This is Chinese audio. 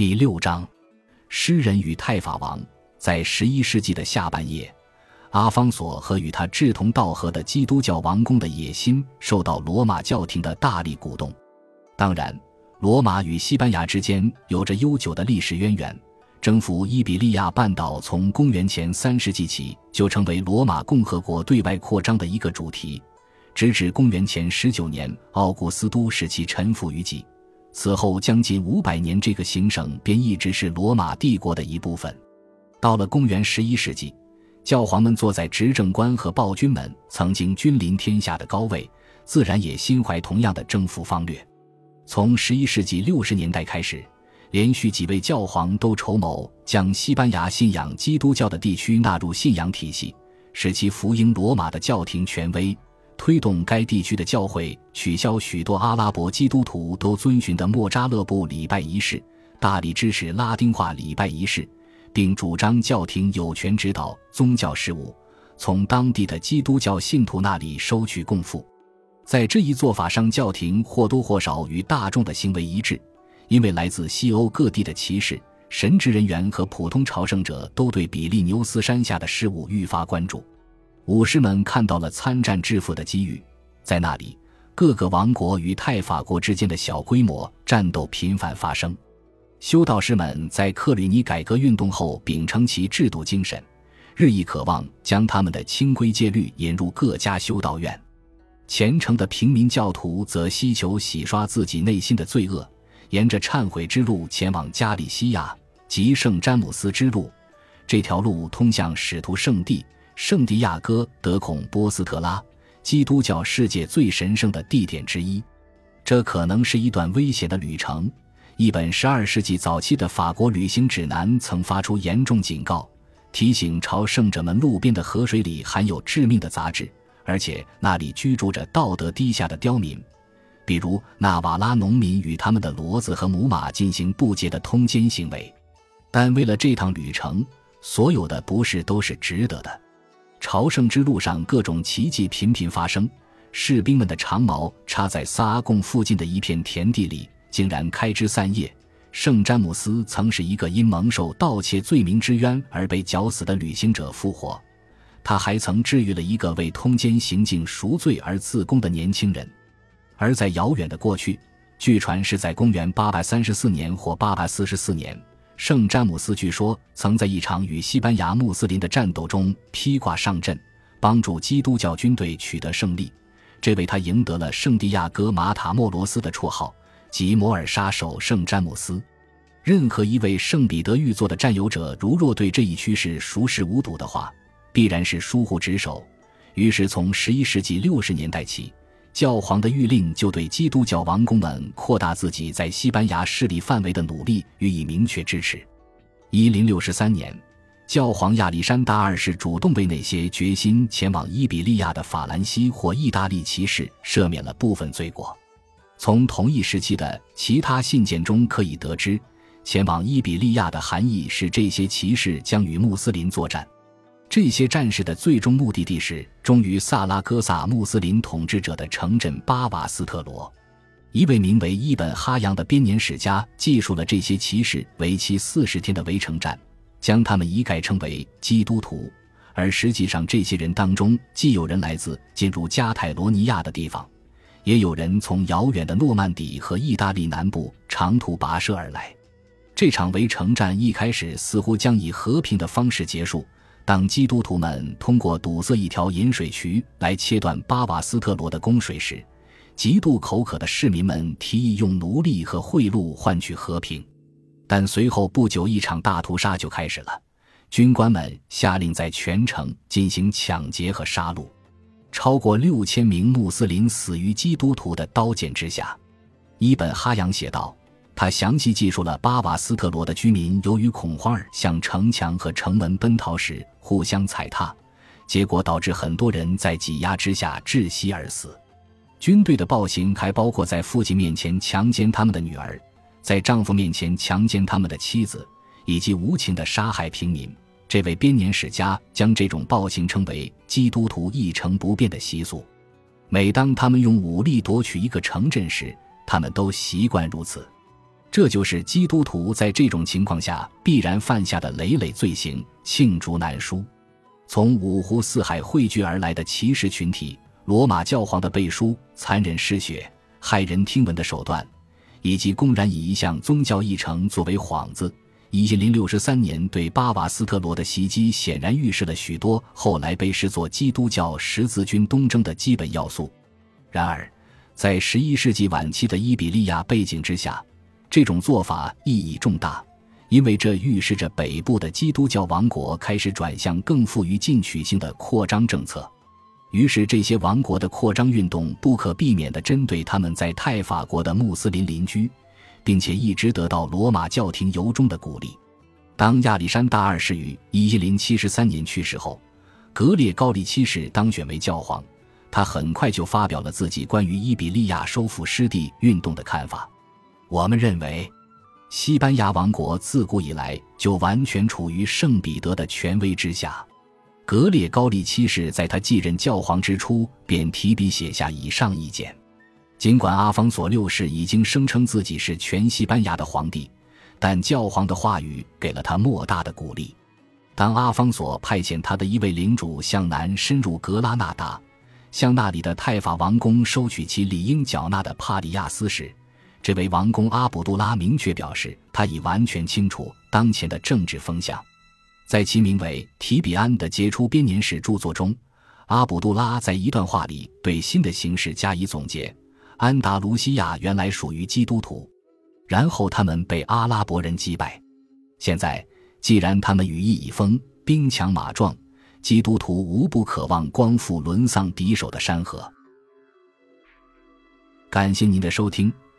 第六章，诗人与太法王。在十一世纪的下半叶，阿方索和与他志同道合的基督教王公的野心受到罗马教廷的大力鼓动。当然，罗马与西班牙之间有着悠久的历史渊源。征服伊比利亚半岛从公元前三世纪起就成为罗马共和国对外扩张的一个主题，直至公元前十九年奥古斯都使其臣服于己。此后将近五百年，这个行省便一直是罗马帝国的一部分。到了公元十一世纪，教皇们坐在执政官和暴君们曾经君临天下的高位，自然也心怀同样的征服方略。从十一世纪六十年代开始，连续几位教皇都筹谋将西班牙信仰基督教的地区纳入信仰体系，使其服膺罗马的教廷权威。推动该地区的教会取消许多阿拉伯基督徒都遵循的莫扎勒布礼拜仪式，大力支持拉丁化礼拜仪式，并主张教廷有权指导宗教事务，从当地的基督教信徒那里收取供付。在这一做法上，教廷或多或少与大众的行为一致，因为来自西欧各地的骑士、神职人员和普通朝圣者都对比利牛斯山下的事务愈发关注。武士们看到了参战致富的机遇，在那里，各个王国与泰法国之间的小规模战斗频繁发生。修道士们在克吕尼改革运动后秉承其制度精神，日益渴望将他们的清规戒律引入各家修道院。虔诚的平民教徒则希求洗刷自己内心的罪恶，沿着忏悔之路前往加利西亚及圣詹姆斯之路，这条路通向使徒圣地。圣地亚哥德孔波斯特拉，基督教世界最神圣的地点之一。这可能是一段危险的旅程。一本十二世纪早期的法国旅行指南曾发出严重警告，提醒朝圣者们路边的河水里含有致命的杂质，而且那里居住着道德低下的刁民，比如纳瓦拉农民与他们的骡子和母马进行不洁的通奸行为。但为了这趟旅程，所有的不是都是值得的。朝圣之路上，各种奇迹频频发生。士兵们的长矛插在萨阿贡附近的一片田地里，竟然开枝散叶。圣詹姆斯曾是一个因蒙受盗窃罪名之冤而被绞死的旅行者复活。他还曾治愈了一个为通奸行径赎罪而自宫的年轻人。而在遥远的过去，据传是在公元834年或844年。圣詹姆斯据说曾在一场与西班牙穆斯林的战斗中披挂上阵，帮助基督教军队取得胜利，这为他赢得了圣地亚哥马塔莫罗斯的绰号，即摩尔杀手圣詹姆斯。任何一位圣彼得玉座的占有者，如若对这一趋势熟视无睹的话，必然是疏忽职守。于是，从十一世纪六十年代起。教皇的谕令就对基督教王公们扩大自己在西班牙势力范围的努力予以明确支持。一零六三年，教皇亚历山大二世主动为那些决心前往伊比利亚的法兰西或意大利骑士赦免了部分罪过。从同一时期的其他信件中可以得知，前往伊比利亚的含义是这些骑士将与穆斯林作战。这些战士的最终目的地是忠于萨拉戈萨穆斯林统治者的城镇巴瓦斯特罗。一位名为伊本哈扬的编年史家记述了这些骑士为期四十天的围城战，将他们一概称为基督徒。而实际上，这些人当中既有人来自进入加泰罗尼亚的地方，也有人从遥远的诺曼底和意大利南部长途跋涉而来。这场围城战一开始似乎将以和平的方式结束。当基督徒们通过堵塞一条引水渠来切断巴瓦斯特罗的供水时，极度口渴的市民们提议用奴隶和贿赂换取和平。但随后不久，一场大屠杀就开始了。军官们下令在全城进行抢劫和杀戮，超过六千名穆斯林死于基督徒的刀剑之下。伊本哈扬写道。他详细记述了巴瓦斯特罗的居民由于恐慌而向城墙和城门奔逃时互相踩踏，结果导致很多人在挤压之下窒息而死。军队的暴行还包括在父亲面前强奸他们的女儿，在丈夫面前强奸他们的妻子，以及无情的杀害平民。这位编年史家将这种暴行称为“基督徒一成不变的习俗”。每当他们用武力夺取一个城镇时，他们都习惯如此。这就是基督徒在这种情况下必然犯下的累累罪行，罄竹难书。从五湖四海汇聚而来的骑士群体，罗马教皇的背书、残忍嗜血、骇人听闻的手段，以及公然以一项宗教议程作为幌子，一千零六十三年对巴瓦斯特罗的袭击，显然预示了许多后来被视作基督教十字军东征的基本要素。然而，在十一世纪晚期的伊比利亚背景之下，这种做法意义重大，因为这预示着北部的基督教王国开始转向更富于进取性的扩张政策。于是，这些王国的扩张运动不可避免地针对他们在泰法国的穆斯林邻居，并且一直得到罗马教廷由衷的鼓励。当亚历山大二世于一零七三年去世后，格列高利七世当选为教皇，他很快就发表了自己关于伊比利亚收复失地运动的看法。我们认为，西班牙王国自古以来就完全处于圣彼得的权威之下。格列高利七世在他继任教皇之初便提笔写下以上意见。尽管阿方索六世已经声称自己是全西班牙的皇帝，但教皇的话语给了他莫大的鼓励。当阿方索派遣他的一位领主向南深入格拉纳达，向那里的泰法王宫收取其理应缴纳的帕里亚斯时，这位王公阿卜杜拉明确表示，他已完全清楚当前的政治风向。在其名为《提比安》的杰出编年史著作中，阿卜杜拉在一段话里对新的形势加以总结：安达卢西亚原来属于基督徒，然后他们被阿拉伯人击败。现在，既然他们羽翼已丰，兵强马壮，基督徒无不渴望光复沦丧敌手的山河。感谢您的收听。